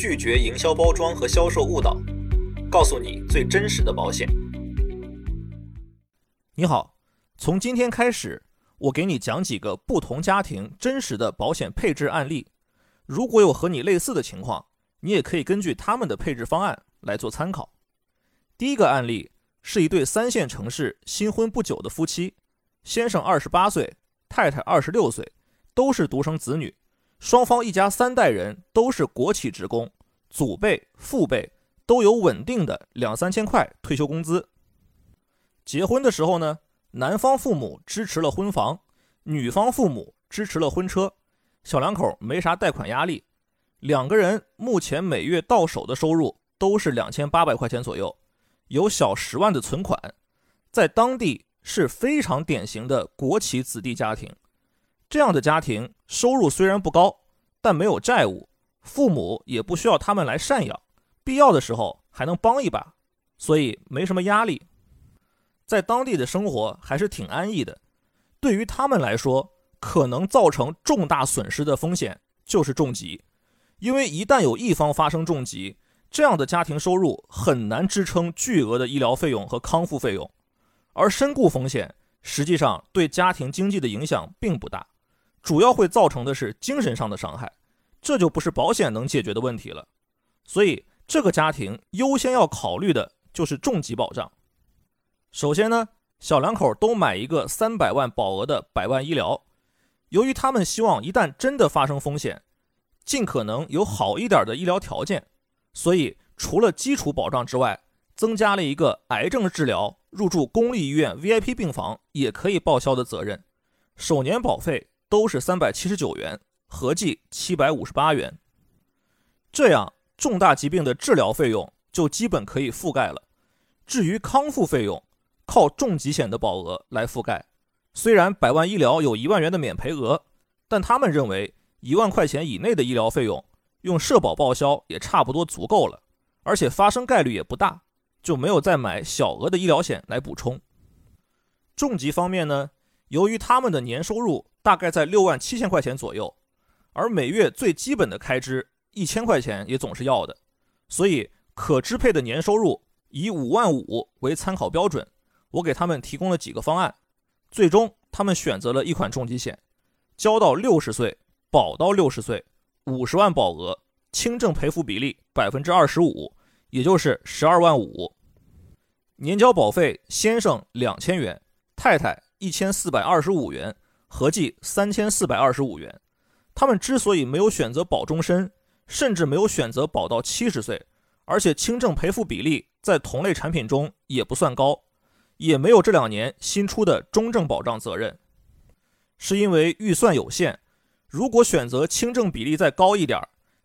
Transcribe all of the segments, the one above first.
拒绝营销包装和销售误导，告诉你最真实的保险。你好，从今天开始，我给你讲几个不同家庭真实的保险配置案例。如果有和你类似的情况，你也可以根据他们的配置方案来做参考。第一个案例是一对三线城市新婚不久的夫妻，先生二十八岁，太太二十六岁，都是独生子女，双方一家三代人都是国企职工，祖辈父辈都有稳定的两三千块退休工资。结婚的时候呢，男方父母支持了婚房，女方父母支持了婚车，小两口没啥贷款压力，两个人目前每月到手的收入都是两千八百块钱左右。有小十万的存款，在当地是非常典型的国企子弟家庭。这样的家庭收入虽然不高，但没有债务，父母也不需要他们来赡养，必要的时候还能帮一把，所以没什么压力。在当地的生活还是挺安逸的。对于他们来说，可能造成重大损失的风险就是重疾，因为一旦有一方发生重疾，这样的家庭收入很难支撑巨额的医疗费用和康复费用，而身故风险实际上对家庭经济的影响并不大，主要会造成的是精神上的伤害，这就不是保险能解决的问题了。所以这个家庭优先要考虑的就是重疾保障。首先呢，小两口都买一个三百万保额的百万医疗，由于他们希望一旦真的发生风险，尽可能有好一点的医疗条件。所以，除了基础保障之外，增加了一个癌症治疗入住公立医院 VIP 病房也可以报销的责任，首年保费都是三百七十九元，合计七百五十八元。这样，重大疾病的治疗费用就基本可以覆盖了。至于康复费用，靠重疾险的保额来覆盖。虽然百万医疗有一万元的免赔额，但他们认为一万块钱以内的医疗费用。用社保报销也差不多足够了，而且发生概率也不大，就没有再买小额的医疗险来补充。重疾方面呢，由于他们的年收入大概在六万七千块钱左右，而每月最基本的开支一千块钱也总是要的，所以可支配的年收入以五万五为参考标准。我给他们提供了几个方案，最终他们选择了一款重疾险，交到六十岁，保到六十岁。五十万保额，轻症赔付比例百分之二十五，也就是十二万五。年交保费，先生两千元，太太一千四百二十五元，合计三千四百二十五元。他们之所以没有选择保终身，甚至没有选择保到七十岁，而且轻症赔付比例在同类产品中也不算高，也没有这两年新出的中症保障责任，是因为预算有限。如果选择轻症比例再高一点，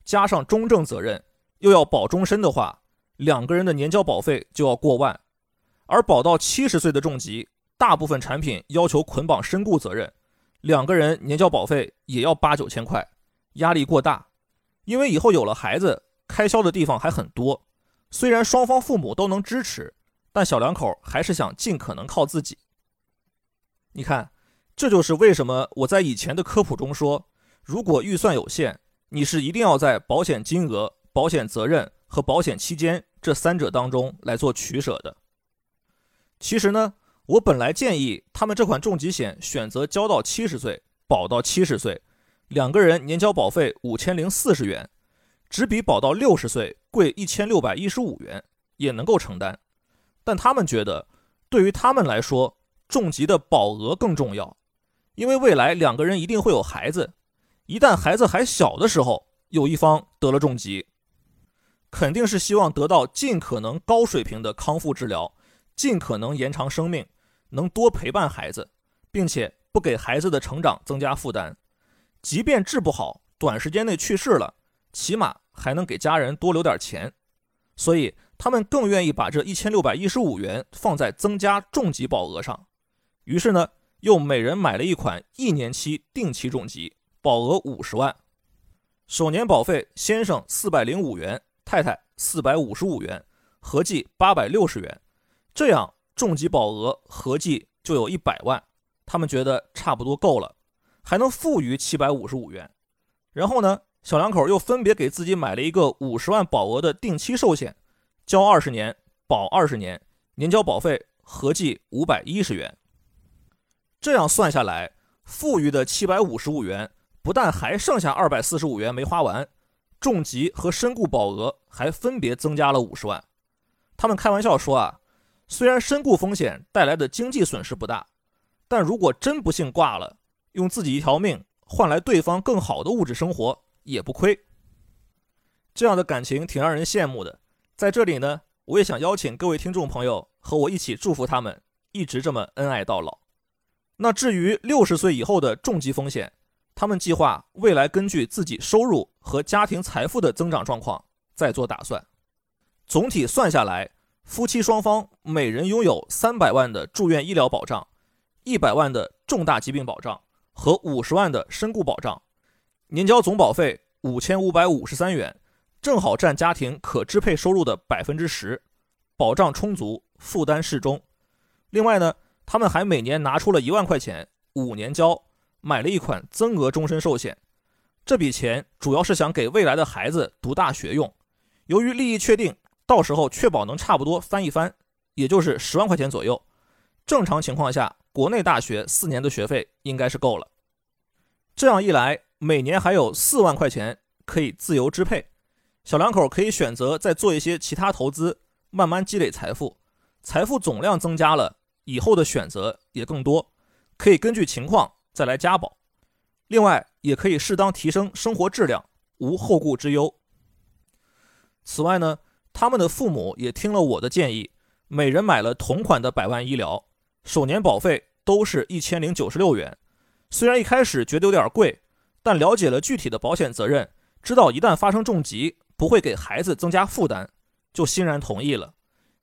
加上中症责任，又要保终身的话，两个人的年交保费就要过万。而保到七十岁的重疾，大部分产品要求捆绑身故责任，两个人年交保费也要八九千块，压力过大。因为以后有了孩子，开销的地方还很多。虽然双方父母都能支持，但小两口还是想尽可能靠自己。你看，这就是为什么我在以前的科普中说。如果预算有限，你是一定要在保险金额、保险责任和保险期间这三者当中来做取舍的。其实呢，我本来建议他们这款重疾险选择交到七十岁，保到七十岁，两个人年交保费五千零四十元，只比保到六十岁贵一千六百一十五元，也能够承担。但他们觉得，对于他们来说，重疾的保额更重要，因为未来两个人一定会有孩子。一旦孩子还小的时候，有一方得了重疾，肯定是希望得到尽可能高水平的康复治疗，尽可能延长生命，能多陪伴孩子，并且不给孩子的成长增加负担。即便治不好，短时间内去世了，起码还能给家人多留点钱。所以他们更愿意把这一千六百一十五元放在增加重疾保额上。于是呢，又每人买了一款一年期定期重疾。保额五十万，首年保费先生四百零五元，太太四百五十五元，合计八百六十元，这样重疾保额合计就有一百万，他们觉得差不多够了，还能富余七百五十五元。然后呢，小两口又分别给自己买了一个五十万保额的定期寿险，交二十年，保二十年，年交保费合计五百一十元。这样算下来，富余的七百五十五元不但还剩下二百四十五元没花完，重疾和身故保额还分别增加了五十万。他们开玩笑说啊，虽然身故风险带来的经济损失不大，但如果真不幸挂了，用自己一条命换来对方更好的物质生活也不亏。这样的感情挺让人羡慕的。在这里呢，我也想邀请各位听众朋友和我一起祝福他们一直这么恩爱到老。那至于六十岁以后的重疾风险，他们计划未来根据自己收入和家庭财富的增长状况再做打算。总体算下来，夫妻双方每人拥有三百万的住院医疗保障，一百万的重大疾病保障和五十万的身故保障，年交总保费五千五百五十三元，正好占家庭可支配收入的百分之十，保障充足，负担适中。另外呢？他们还每年拿出了一万块钱，五年交，买了一款增额终身寿险。这笔钱主要是想给未来的孩子读大学用。由于利益确定，到时候确保能差不多翻一番，也就是十万块钱左右。正常情况下，国内大学四年的学费应该是够了。这样一来，每年还有四万块钱可以自由支配。小两口可以选择再做一些其他投资，慢慢积累财富。财富总量增加了。以后的选择也更多，可以根据情况再来加保。另外，也可以适当提升生活质量，无后顾之忧。此外呢，他们的父母也听了我的建议，每人买了同款的百万医疗，首年保费都是一千零九十六元。虽然一开始觉得有点贵，但了解了具体的保险责任，知道一旦发生重疾不会给孩子增加负担，就欣然同意了。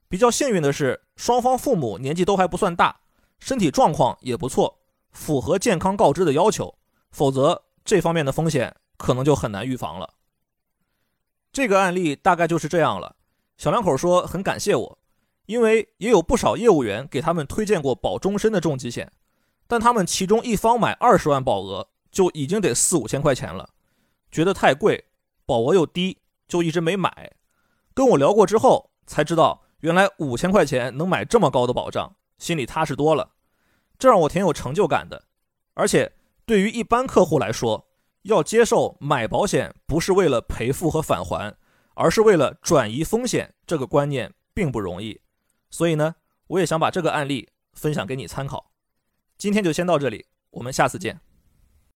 比较幸运的是，双方父母年纪都还不算大，身体状况也不错，符合健康告知的要求。否则，这方面的风险可能就很难预防了。这个案例大概就是这样了。小两口说很感谢我，因为也有不少业务员给他们推荐过保终身的重疾险，但他们其中一方买二十万保额就已经得四五千块钱了，觉得太贵，保额又低，就一直没买。跟我聊过之后才知道。原来五千块钱能买这么高的保障，心里踏实多了，这让我挺有成就感的。而且对于一般客户来说，要接受买保险不是为了赔付和返还，而是为了转移风险，这个观念并不容易。所以呢，我也想把这个案例分享给你参考。今天就先到这里，我们下次见。